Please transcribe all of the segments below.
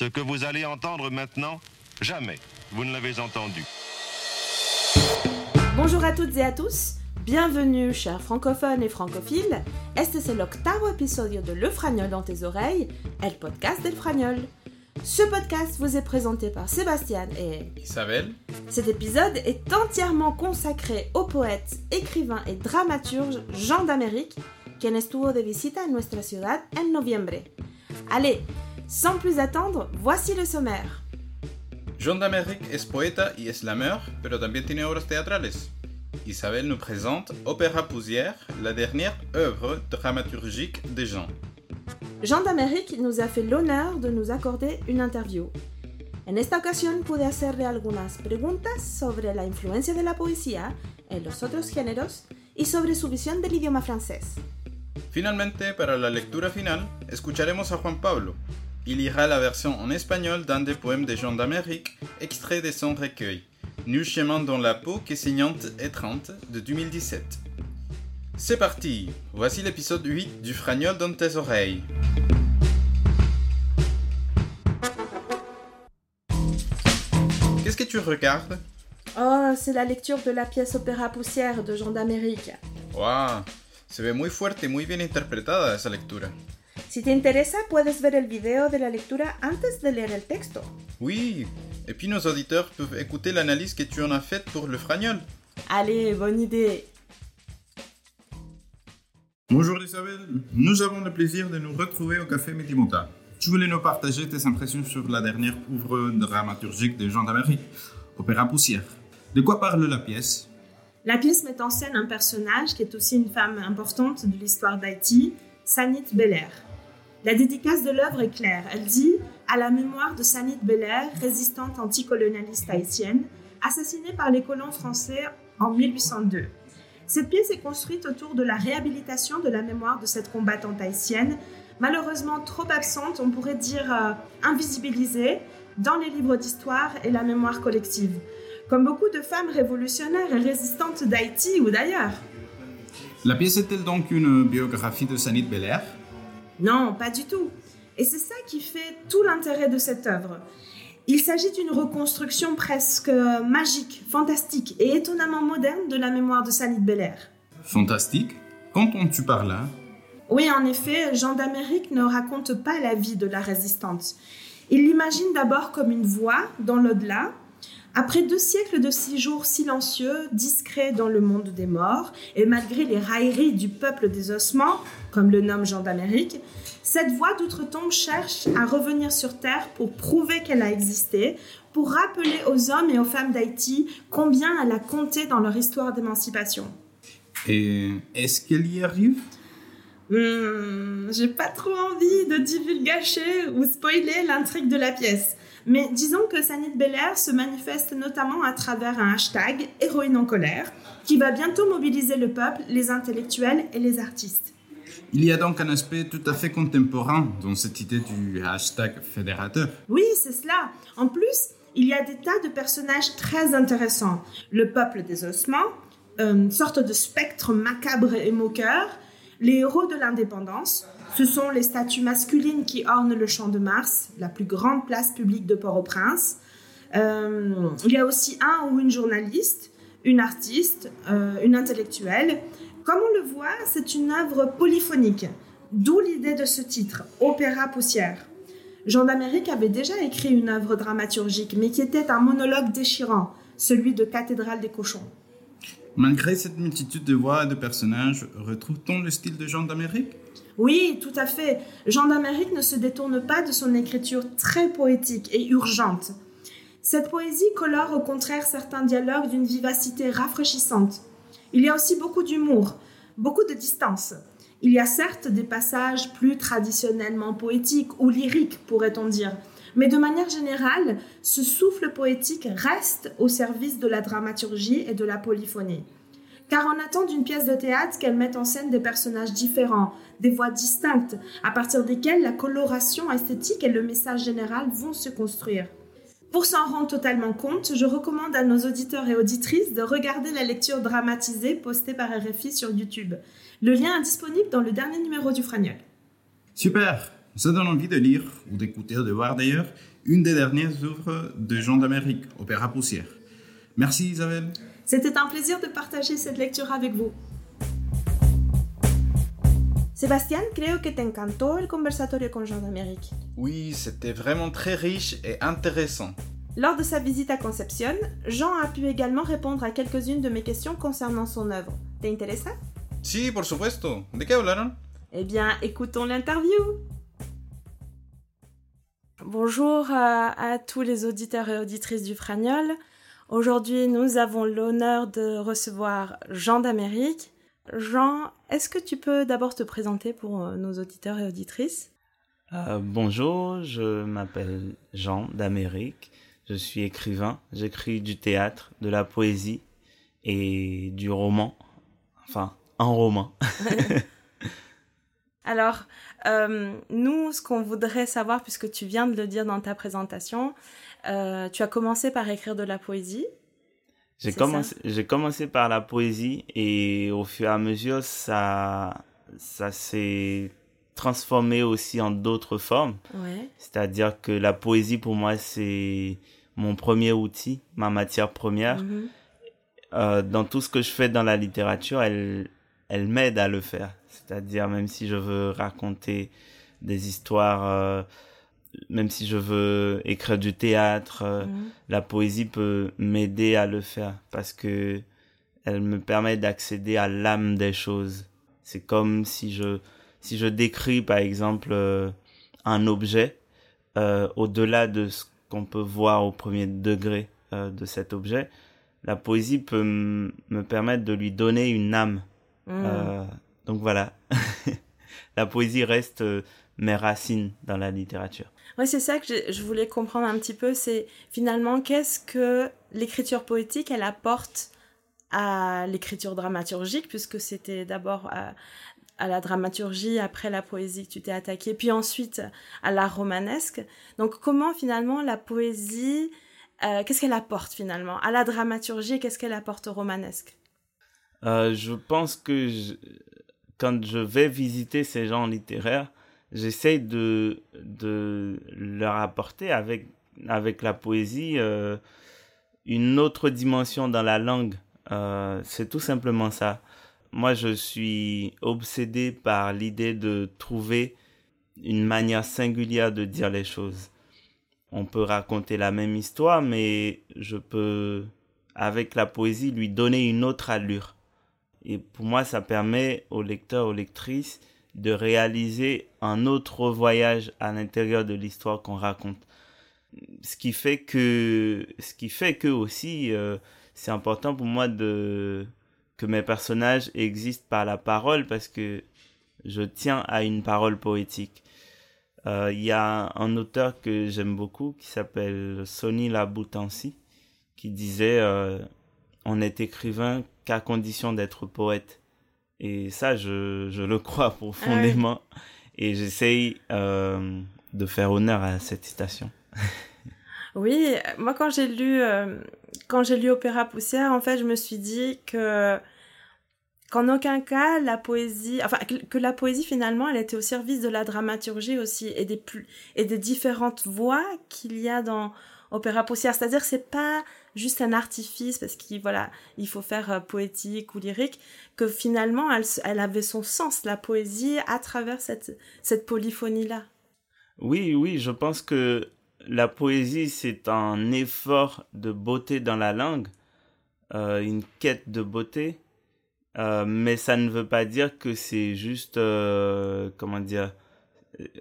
Ce que vous allez entendre maintenant, jamais vous ne l'avez entendu. Bonjour à toutes et à tous. Bienvenue, chers francophones et francophiles. Este es el octavo episodio de Le Fragnol dans tes oreilles, el podcast del Fragnol? Ce podcast vous est présenté par Sébastien et Isabelle. Cet épisode est entièrement consacré au poète, écrivain et dramaturge Jean d'Amérique, quien estuvo de visita en nuestra ciudad en noviembre. Allez, sans plus attendre, voici le sommaire. Jean d'Amérique es poeta y slammer, pero también tiene obras teatrales. Isabelle nous présente Opéra Poussière, la dernière œuvre dramaturgique de Jean. Jean d'Amérique nous a fait l'honneur de nous accorder une interview. En esta ocasión pude hacerle algunas preguntas sobre la influencia de la poesía en los otros géneros y sobre su visión del idioma francés. Finalmente, para la lectura final, escucharemos a Juan Pablo. Il lira la version en espagnol d'un des poèmes de Jean d'Amérique, extrait de son recueil, Nu chemin dans la peau qui saignante et trente de 2017. C'est parti Voici l'épisode 8 du Fragnol dans tes oreilles. Qu'est-ce que tu regardes? Oh, c'est la lecture de la pièce Opéra Poussière de Jean d'Amérique. Wow, se ve muy fuerte y muy bien interpretada esa lectura. Si te interesa, puedes ver el video de la lectura antes de leer el texto. Oui, et puis nos auditeurs peuvent écouter l'analyse que tu en as faite pour le Fragnol. Allez, bonne idée. Bonjour Isabelle, nous avons le plaisir de nous retrouver au Café Médimota. Tu voulais nous partager tes impressions sur la dernière œuvre dramaturgique de Jean d'Amérique, Opéra Poussière. De quoi parle la pièce? La pièce met en scène un personnage qui est aussi une femme importante de l'histoire d'Haïti, Sanit Belair. La dédicace de l'œuvre est claire. Elle dit à la mémoire de Sanit Belair, résistante anticolonialiste haïtienne, assassinée par les colons français en 1802. Cette pièce est construite autour de la réhabilitation de la mémoire de cette combattante haïtienne, malheureusement trop absente, on pourrait dire euh, invisibilisée, dans les livres d'histoire et la mémoire collective, comme beaucoup de femmes révolutionnaires et résistantes d'Haïti ou d'ailleurs. La pièce est-elle donc une biographie de Sanit Belair? Non, pas du tout. Et c'est ça qui fait tout l'intérêt de cette œuvre. Il s'agit d'une reconstruction presque magique, fantastique et étonnamment moderne de la mémoire de Sanit Belair. Fantastique? Qu'entends-tu par là? Oui, en effet, Jean d'Amérique ne raconte pas la vie de la résistante. Il l'imagine d'abord comme une voix dans l'au-delà. Après deux siècles de séjours silencieux, discrets dans le monde des morts, et malgré les railleries du peuple des ossements, comme le nomme Jean d'Amérique, cette voix d'outre-tombe cherche à revenir sur Terre pour prouver qu'elle a existé, pour rappeler aux hommes et aux femmes d'Haïti combien elle a compté dans leur histoire d'émancipation. Et est-ce qu'elle y arrive? Hmm, J'ai pas trop envie de divulgacher ou spoiler l'intrigue de la pièce. Mais disons que Sanit Belair se manifeste notamment à travers un hashtag Héroïne en colère, qui va bientôt mobiliser le peuple, les intellectuels et les artistes. Il y a donc un aspect tout à fait contemporain dans cette idée du hashtag fédérateur. Oui, c'est cela. En plus, il y a des tas de personnages très intéressants. Le peuple des ossements, une sorte de spectre macabre et moqueur, les héros de l'indépendance, ce sont les statues masculines qui ornent le Champ de Mars, la plus grande place publique de Port-au-Prince. Euh, il y a aussi un ou une journaliste, une artiste, euh, une intellectuelle. Comme on le voit, c'est une œuvre polyphonique, d'où l'idée de ce titre, Opéra Poussière. Jean d'Amérique avait déjà écrit une œuvre dramaturgique, mais qui était un monologue déchirant, celui de Cathédrale des cochons. Malgré cette multitude de voix et de personnages, retrouve-t-on le style de Jean d'Amérique? Oui, tout à fait. Jean d'Amérique ne se détourne pas de son écriture très poétique et urgente. Cette poésie colore au contraire certains dialogues d'une vivacité rafraîchissante. Il y a aussi beaucoup d'humour, beaucoup de distance. Il y a certes des passages plus traditionnellement poétiques ou lyriques, pourrait-on dire, mais de manière générale, ce souffle poétique reste au service de la dramaturgie et de la polyphonie. Car on attend d'une pièce de théâtre qu'elle mette en scène des personnages différents, des voix distinctes, à partir desquelles la coloration esthétique et le message général vont se construire. Pour s'en rendre totalement compte, je recommande à nos auditeurs et auditrices de regarder la lecture dramatisée postée par RFI sur YouTube. Le lien est disponible dans le dernier numéro du Fragnol. Super Ça donne envie de lire, ou d'écouter, ou de voir d'ailleurs, une des dernières œuvres de Jean d'Amérique, Opéra Poussière. Merci Isabelle. C'était un plaisir de partager cette lecture avec vous. Sebastián, creo que te encantó el conversatorio con Jean d'Amérique. Oui, c'était vraiment très riche et intéressant. Lors de sa visite à Concepción, Jean a pu également répondre à quelques-unes de mes questions concernant son œuvre. ¿Te interesa? Sí, por supuesto. ¿De qué hablaron? Eh bien, écoutons l'interview. Bonjour à, à tous les auditeurs et auditrices du Fragnol. Aujourd'hui, nous avons l'honneur de recevoir Jean d'Amérique. Jean, est-ce que tu peux d'abord te présenter pour euh, nos auditeurs et auditrices? Euh, bonjour, je m'appelle Jean d'Amérique. Je suis écrivain. J'écris du théâtre, de la poésie et du roman. Enfin, un roman. Alors, euh, nous, ce qu'on voudrait savoir, puisque tu viens de le dire dans ta présentation, euh, tu as commencé par écrire de la poésie. J'ai commencé, j'ai commencé par la poésie et au fur et à mesure, ça, ça s'est transformé aussi en d'autres formes. Ouais. C'est-à-dire que la poésie, pour moi, c'est mon premier outil, ma matière première. Mhm. Euh, dans tout ce que je fais dans la littérature, elle, elle m'aide à le faire. C'est-à-dire, même si je veux raconter des histoires, euh, même si je veux écrire du théâtre, euh, Mhm. la poésie peut m'aider à le faire parce que elle me permet d'accéder à l'âme des choses. C'est comme si je, si je décris, par exemple, euh, un objet, au-delà de ce qu'on peut voir au premier degré de cet objet, la poésie peut me permettre de lui donner une âme. Mhm. Euh, donc voilà. la poésie reste euh, mes racines dans la littérature. Ouais, c'est ça que je, voulais comprendre un petit peu, c'est finalement qu'est-ce que l'écriture poétique, elle apporte à l'écriture dramaturgique, puisque c'était d'abord à, à la dramaturgie, après la poésie que tu t'es attaqué, puis ensuite à l'art romanesque. Donc comment finalement la poésie, euh, qu'est-ce qu'elle apporte finalement? À la dramaturgie, qu'est-ce qu'elle apporte au romanesque? Euh, je pense que quand je vais visiter ces gens littéraires, j'essaye de, leur apporter avec, avec la poésie euh, une autre dimension dans la langue. Euh, c'est tout simplement ça. Moi, je suis obsédé par l'idée de trouver une manière singulière de dire les choses. On peut raconter la même histoire, mais je peux, avec la poésie, lui donner une autre allure. Et pour moi, ça permet aux lecteurs, aux lectrices de réaliser un autre voyage à l'intérieur de l'histoire qu'on raconte. Ce qui fait que, ce qui fait que aussi, euh, c'est important pour moi de, que mes personnages existent par la parole parce que je tiens à une parole poétique. Euh, Il y a un auteur que j'aime beaucoup qui s'appelle Sonny Laboutansi qui disait euh, on n'est écrivain qu'à condition d'être poète. Et ça, je, je le crois profondément. Et j'essaye euh, de faire honneur à cette citation. Oui, moi quand j'ai lu euh, quand j'ai lu Opéra Poussière, en fait, je me suis dit que qu'en aucun cas la poésie, enfin que, que la poésie finalement, elle était au service de la dramaturgie aussi et des plus et des différentes voix qu'il y a dans Opéra Poussière. C'est-à-dire c'est pas juste un artifice parce qu'il voilà, il faut faire euh, poétique ou lyrique, que finalement elle, elle avait son sens la poésie à travers cette cette polyphonie là. Oui, oui, je pense que la poésie, c'est un effort de beauté dans la langue, euh, une quête de beauté, euh, mais ça ne veut pas dire que c'est juste, comment dire,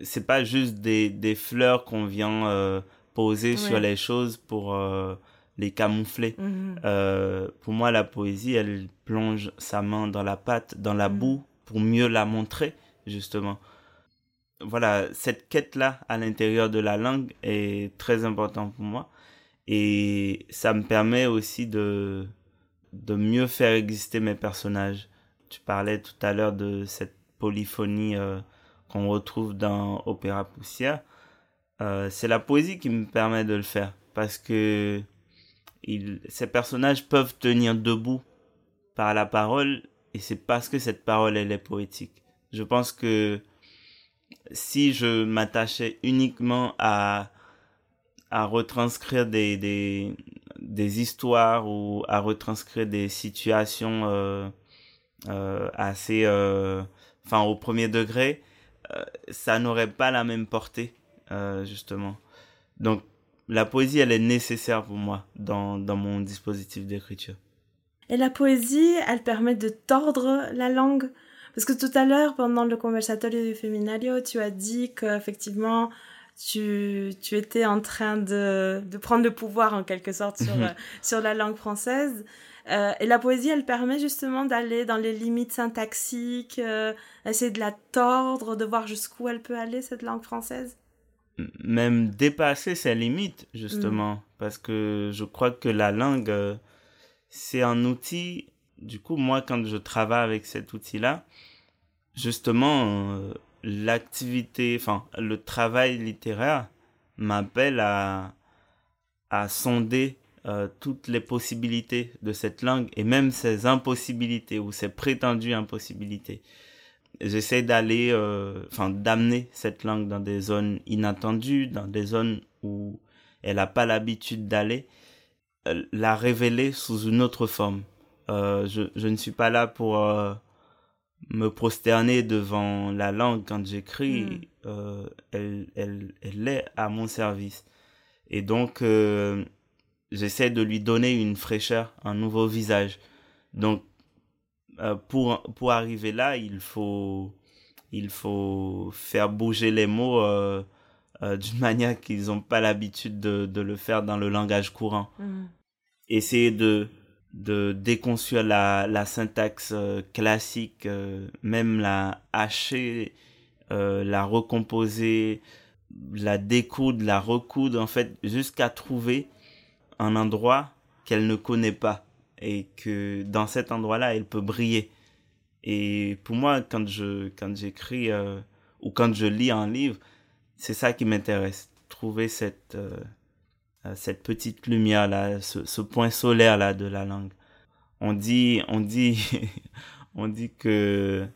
c'est pas juste des, des fleurs qu'on vient poser sur les choses pour euh, les camoufler. Mhm. Euh, pour moi, la poésie, elle plonge sa main dans la pâte, dans la Mhm. boue, pour mieux la montrer, justement. Voilà, cette quête-là à l'intérieur de la langue est très importante pour moi. Et ça me permet aussi de, de mieux faire exister mes personnages. Tu parlais tout à l'heure de cette polyphonie euh, qu'on retrouve dans Opéra Poussière. Euh, c'est la poésie qui me permet de le faire. Parce que ces personnages peuvent tenir debout par la parole et c'est parce que cette parole elle est poétique. Je pense que si je m'attachais uniquement à, à retranscrire des, des, histoires ou à retranscrire des situations euh, euh, assez, euh, enfin au premier degré, ça n'aurait pas la même portée, justement. Donc la poésie, elle est nécessaire pour moi dans, dans mon dispositif d'écriture. Et la poésie, elle permet de tordre la langue. Parce que tout à l'heure, pendant le conversatorio du Feminario, tu as dit qu'effectivement, tu, tu étais en train de, de prendre le pouvoir en quelque sorte sur, Mhm. euh, sur la langue française. Euh, et la poésie, elle permet justement d'aller dans les limites syntaxiques, euh, essayer de la tordre, de voir jusqu'où elle peut aller, cette langue française? Même dépasser ses limites, justement. Parce que je crois que la langue, euh, c'est un outil. Du coup, moi, quand je travaille avec cet outil-là, justement, euh, l'activité, enfin, le travail littéraire m'appelle à, à sonder euh, toutes les possibilités de cette langue et même ses impossibilités ou ses prétendues impossibilités. J'essaie d'aller, euh, enfin, d'amener cette langue dans des zones inattendues, dans des zones où elle n'a pas l'habitude d'aller, euh, la révéler sous une autre forme. Euh, je, je ne suis pas là pour euh, me prosterner devant la langue quand j'écris. Mm. Euh, elle, elle, elle est à mon service. Et donc, euh, j'essaie de lui donner une fraîcheur, un nouveau visage. Donc, euh, pour, pour arriver là, il faut, il faut faire bouger les mots euh, euh, d'une manière qu'ils n'ont pas l'habitude de, de le faire dans le langage courant Mhm. essayer de de déconstruire la, la syntaxe classique, même la hacher, la recomposer, la découdre, la recoudre, en fait, jusqu'à trouver un endroit qu'elle ne connaît pas et que dans cet endroit-là, elle peut briller. Et pour moi, quand je quand j'écris euh, ou quand je lis un livre, c'est ça qui m'intéresse, trouver cette euh, euh, cette petite lumière là, ce, point solaire là de la langue. On dit, on dit, on dit que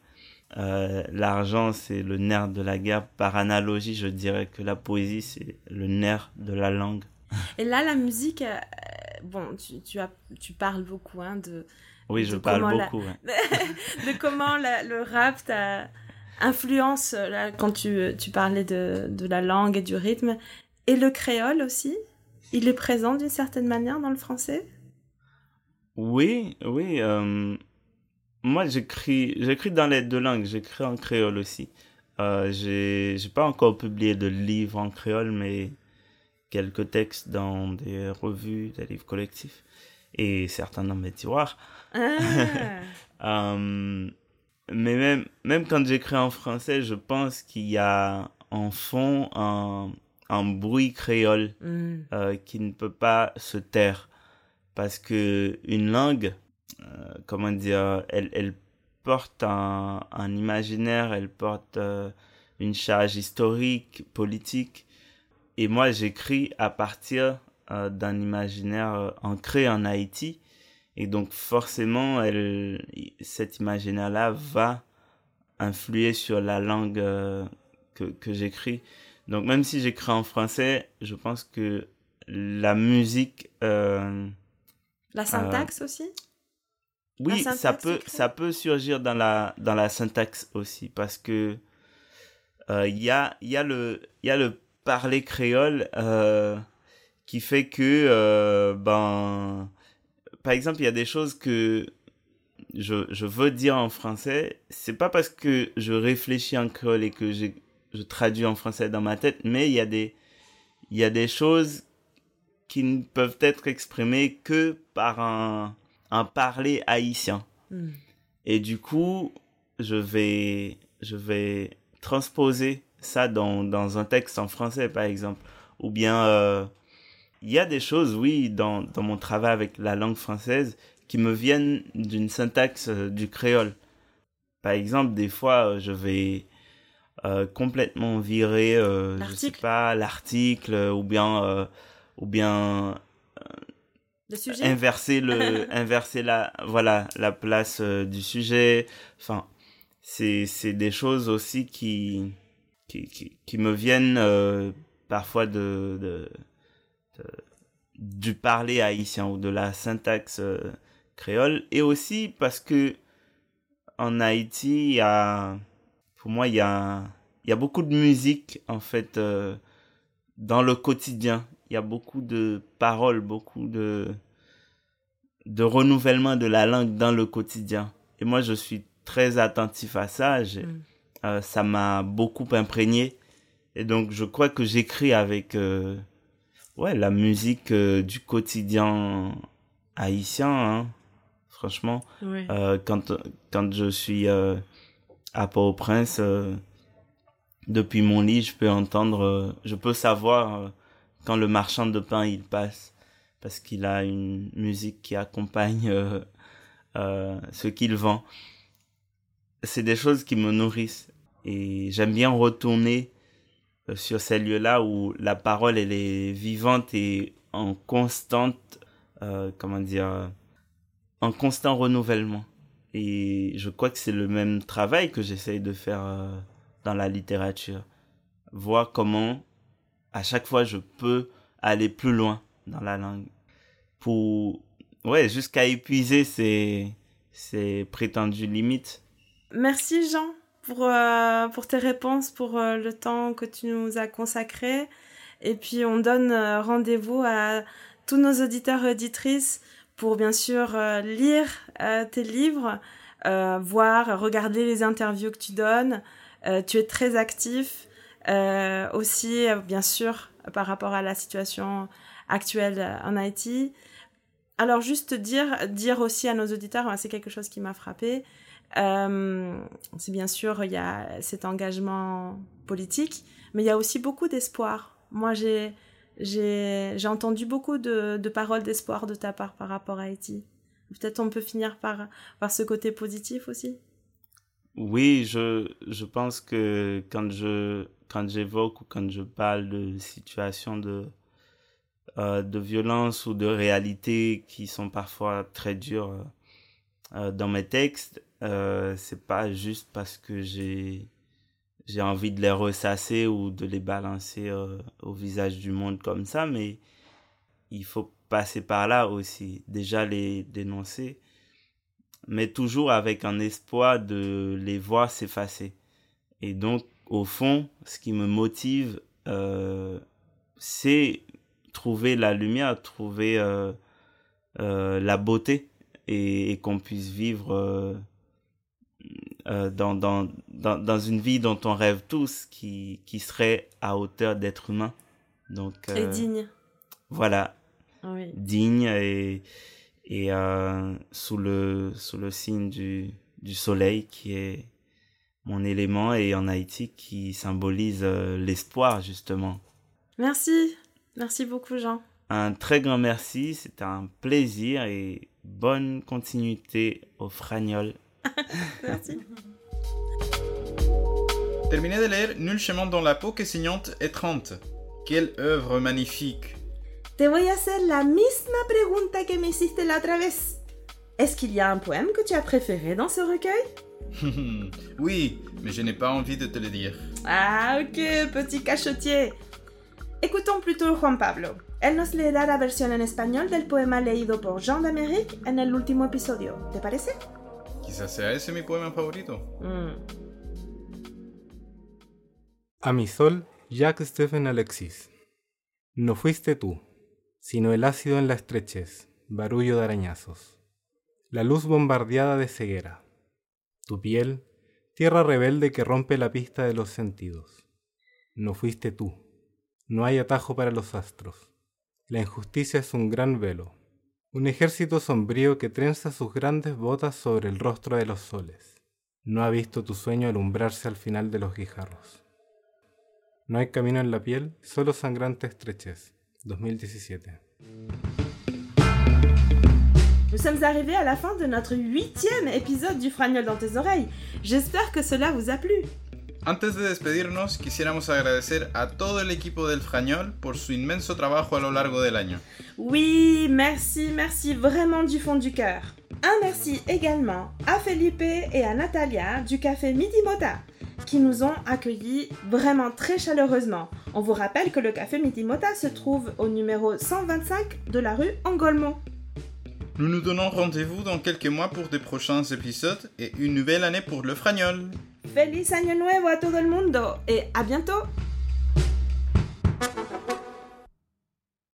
l'argent c'est le nerf de la guerre. Par analogie, je dirais que la poésie c'est le nerf de la langue. Et là, la musique, euh, bon, tu, tu, as, tu parles beaucoup hein, de, Oui, De je parle la- beaucoup. de comment la- le rap t'a influence, euh, là, quand tu, tu parlais de, de la langue et du rythme. Et le créole aussi Il est présent d'une certaine manière dans le français? Oui, oui. euh, moi, j'écris, j'écris dans les deux langues. J'écris en créole aussi. Euh, j'ai, j'ai pas encore publié de livres en créole, mais quelques textes dans des revues, des livres collectifs et certains dans mes tiroirs. Ah. Euh, mais même, même quand j'écris en français, je pense qu'il y a en fond un, un bruit créole Hmm. euh, qui ne peut pas se taire parce que une langue euh, comment dire elle, elle porte un, un imaginaire elle porte euh, une charge historique politique et moi j'écris à partir euh, d'un imaginaire euh, ancré en Haïti. Et donc forcément elle cet imaginaire là va influer sur la langue euh, que, que j'écris. Donc même si j'écris en français, je pense que la musique, La syntaxe aussi? Oui, ça peut, ça peut surgir dans la dans la syntaxe aussi parce que euh, il y a il y a le il y a le parler créole euh, qui fait que euh, ben par exemple il y a des choses que je je veux dire en français, c'est pas parce que je réfléchis en créole et que je traduis en français dans ma tête, mais il y a des, il y a des choses qui ne peuvent être exprimées que par un, un parler haïtien. Hmm. Et du coup, je vais, je vais transposer ça dans, dans un texte en français, par exemple. Ou bien, euh, il y a des choses, oui, dans, dans mon travail avec la langue française qui me viennent d'une syntaxe euh, du créole. Par exemple, des fois, euh, je vais euh, complètement virer, euh, je sais pas, l'article, ou bien, euh, ou bien Le sujet inverser le inverser la voilà la place du sujet enfin c'est c'est des choses aussi qui qui, me viennent euh, parfois de, du parler haïtien ou de la syntaxe euh, créole. Et aussi parce que en Haïti, il y a, pour moi, il y a, il y a beaucoup de musique, en fait, euh, dans le quotidien. Il y a beaucoup de paroles, beaucoup de, de renouvellement de la langue dans le quotidien. Et moi, je suis très attentif à ça. Mm. Euh, ça m'a beaucoup imprégné. Et donc, je crois que j'écris avec euh, ouais, la musique euh, du quotidien haïtien, hein, franchement. quand, quand je suis à Port-au-Prince, depuis mon lit, je peux entendre, je peux savoir quand le marchand de pain il passe, parce qu'il a une musique qui accompagne ce qu'il vend. C'est des choses qui me nourrissent. Et j'aime bien retourner euh, sur ces lieux-là où la parole, elle est vivante et en constante, euh, comment dire, en constant renouvellement. Et je crois que c'est le même travail que j'essaye de faire euh, dans la littérature. Voir comment, à chaque fois, je peux aller plus loin dans la langue. Pour, ouais, jusqu'à épuiser ces, ces prétendues limites. Merci Jean pour, euh, pour tes réponses, pour euh, le temps que tu nous as consacré. Et puis on donne euh, rendez-vous à tous nos auditeurs et auditrices pour bien sûr lire tes livres, voir, regarder les interviews que tu donnes. tu es très actif aussi, bien sûr, par rapport à la situation actuelle en Haïti. Alors juste dire, dire aussi à nos auditeurs, c'est quelque chose qui m'a frappé, euh, c'est bien sûr, il y a cet engagement politique, mais il y a aussi beaucoup d'espoir. Moi, j'ai, j'ai, j'ai entendu beaucoup de, de paroles d'espoir de ta part par rapport à Haïti. Peut-être on peut finir par, par ce côté positif aussi. Oui, je, je pense que quand je quand j'évoque ou quand je parle de situations de euh, de violence ou de réalité qui sont parfois très dures euh, dans mes textes, euh, c'est pas juste parce que j'ai j'ai envie de les ressasser ou de les balancer euh, au visage du monde comme ça, mais il faut passer par là aussi, déjà les dénoncer, mais toujours avec un espoir de les voir s'effacer. Et donc, au fond, ce qui me motive, euh, c'est trouver la lumière, trouver la beauté et, et qu'on puisse vivre euh, dans, dans, dans, dans, une vie dont on rêve tous, qui, qui serait à hauteur d'être humain. Donc, euh, et digne. Voilà. Oui. Digne et, et euh, sous, le, sous le signe du, du soleil qui est mon élément et en Haïti qui symbolise euh, l'espoir justement. Merci. Merci beaucoup Jean. Un très grand merci, c'était un plaisir et bonne continuité au Fragnol. Merci. Terminé de leer Nul chemin dans la peau que signante et 30. Quelle œuvre magnifique. Te voy a hacer la misma pregunta que me hiciste la otra vez. Est-ce qu'il y a un poème que tu as préféré dans ce recueil Oui, mais je n'ai pas envie de te le dire. Ah, ok, petit cachotier. Écoutons plutôt Juan Pablo. Él nos leerá la versión en español del poema leído por Jean d'Amérique en el último episodio. ¿Te parece? Quizás sea ese mi poema favorito. Mm. A mi sol, Jacques Stephen Alexis. No fuiste tú, sino el ácido en la estrechez, barullo de arañazos. La luz bombardeada de ceguera. Tu piel, tierra rebelde que rompe la pista de los sentidos. No fuiste tú. No hay atajo para los astros. La injusticia es un gran velo, un ejército sombrío que trenza sus grandes botas sobre el rostro de los soles. No ha visto tu sueño alumbrarse al final de los guijarros. No hay camino en la piel, solo sangrante estrechez. 2017. Nous sommes arrivés à la fin de notre huitième épisode du Fragnol dans tes oreilles. J'espère que cela vous a plu. Antes de despedirnos, quisiéramos agradecer a todo el equipo del Fragnol pour su inmenso trabajo a lo largo del año. Oui, merci, merci vraiment du fond du cœur. Un merci également à Felipe et à Natalia du café Midi Mota qui nous ont accueillis vraiment très chaleureusement. On vous rappelle que le café Midi Mota se trouve au numéro 125 de la rue Angolmo. Nous nous donnons rendez-vous dans quelques mois pour des prochains épisodes et une nouvelle année pour le Fragnol. Feliz año nuevo a todo el mundo. Eh, a bientôt.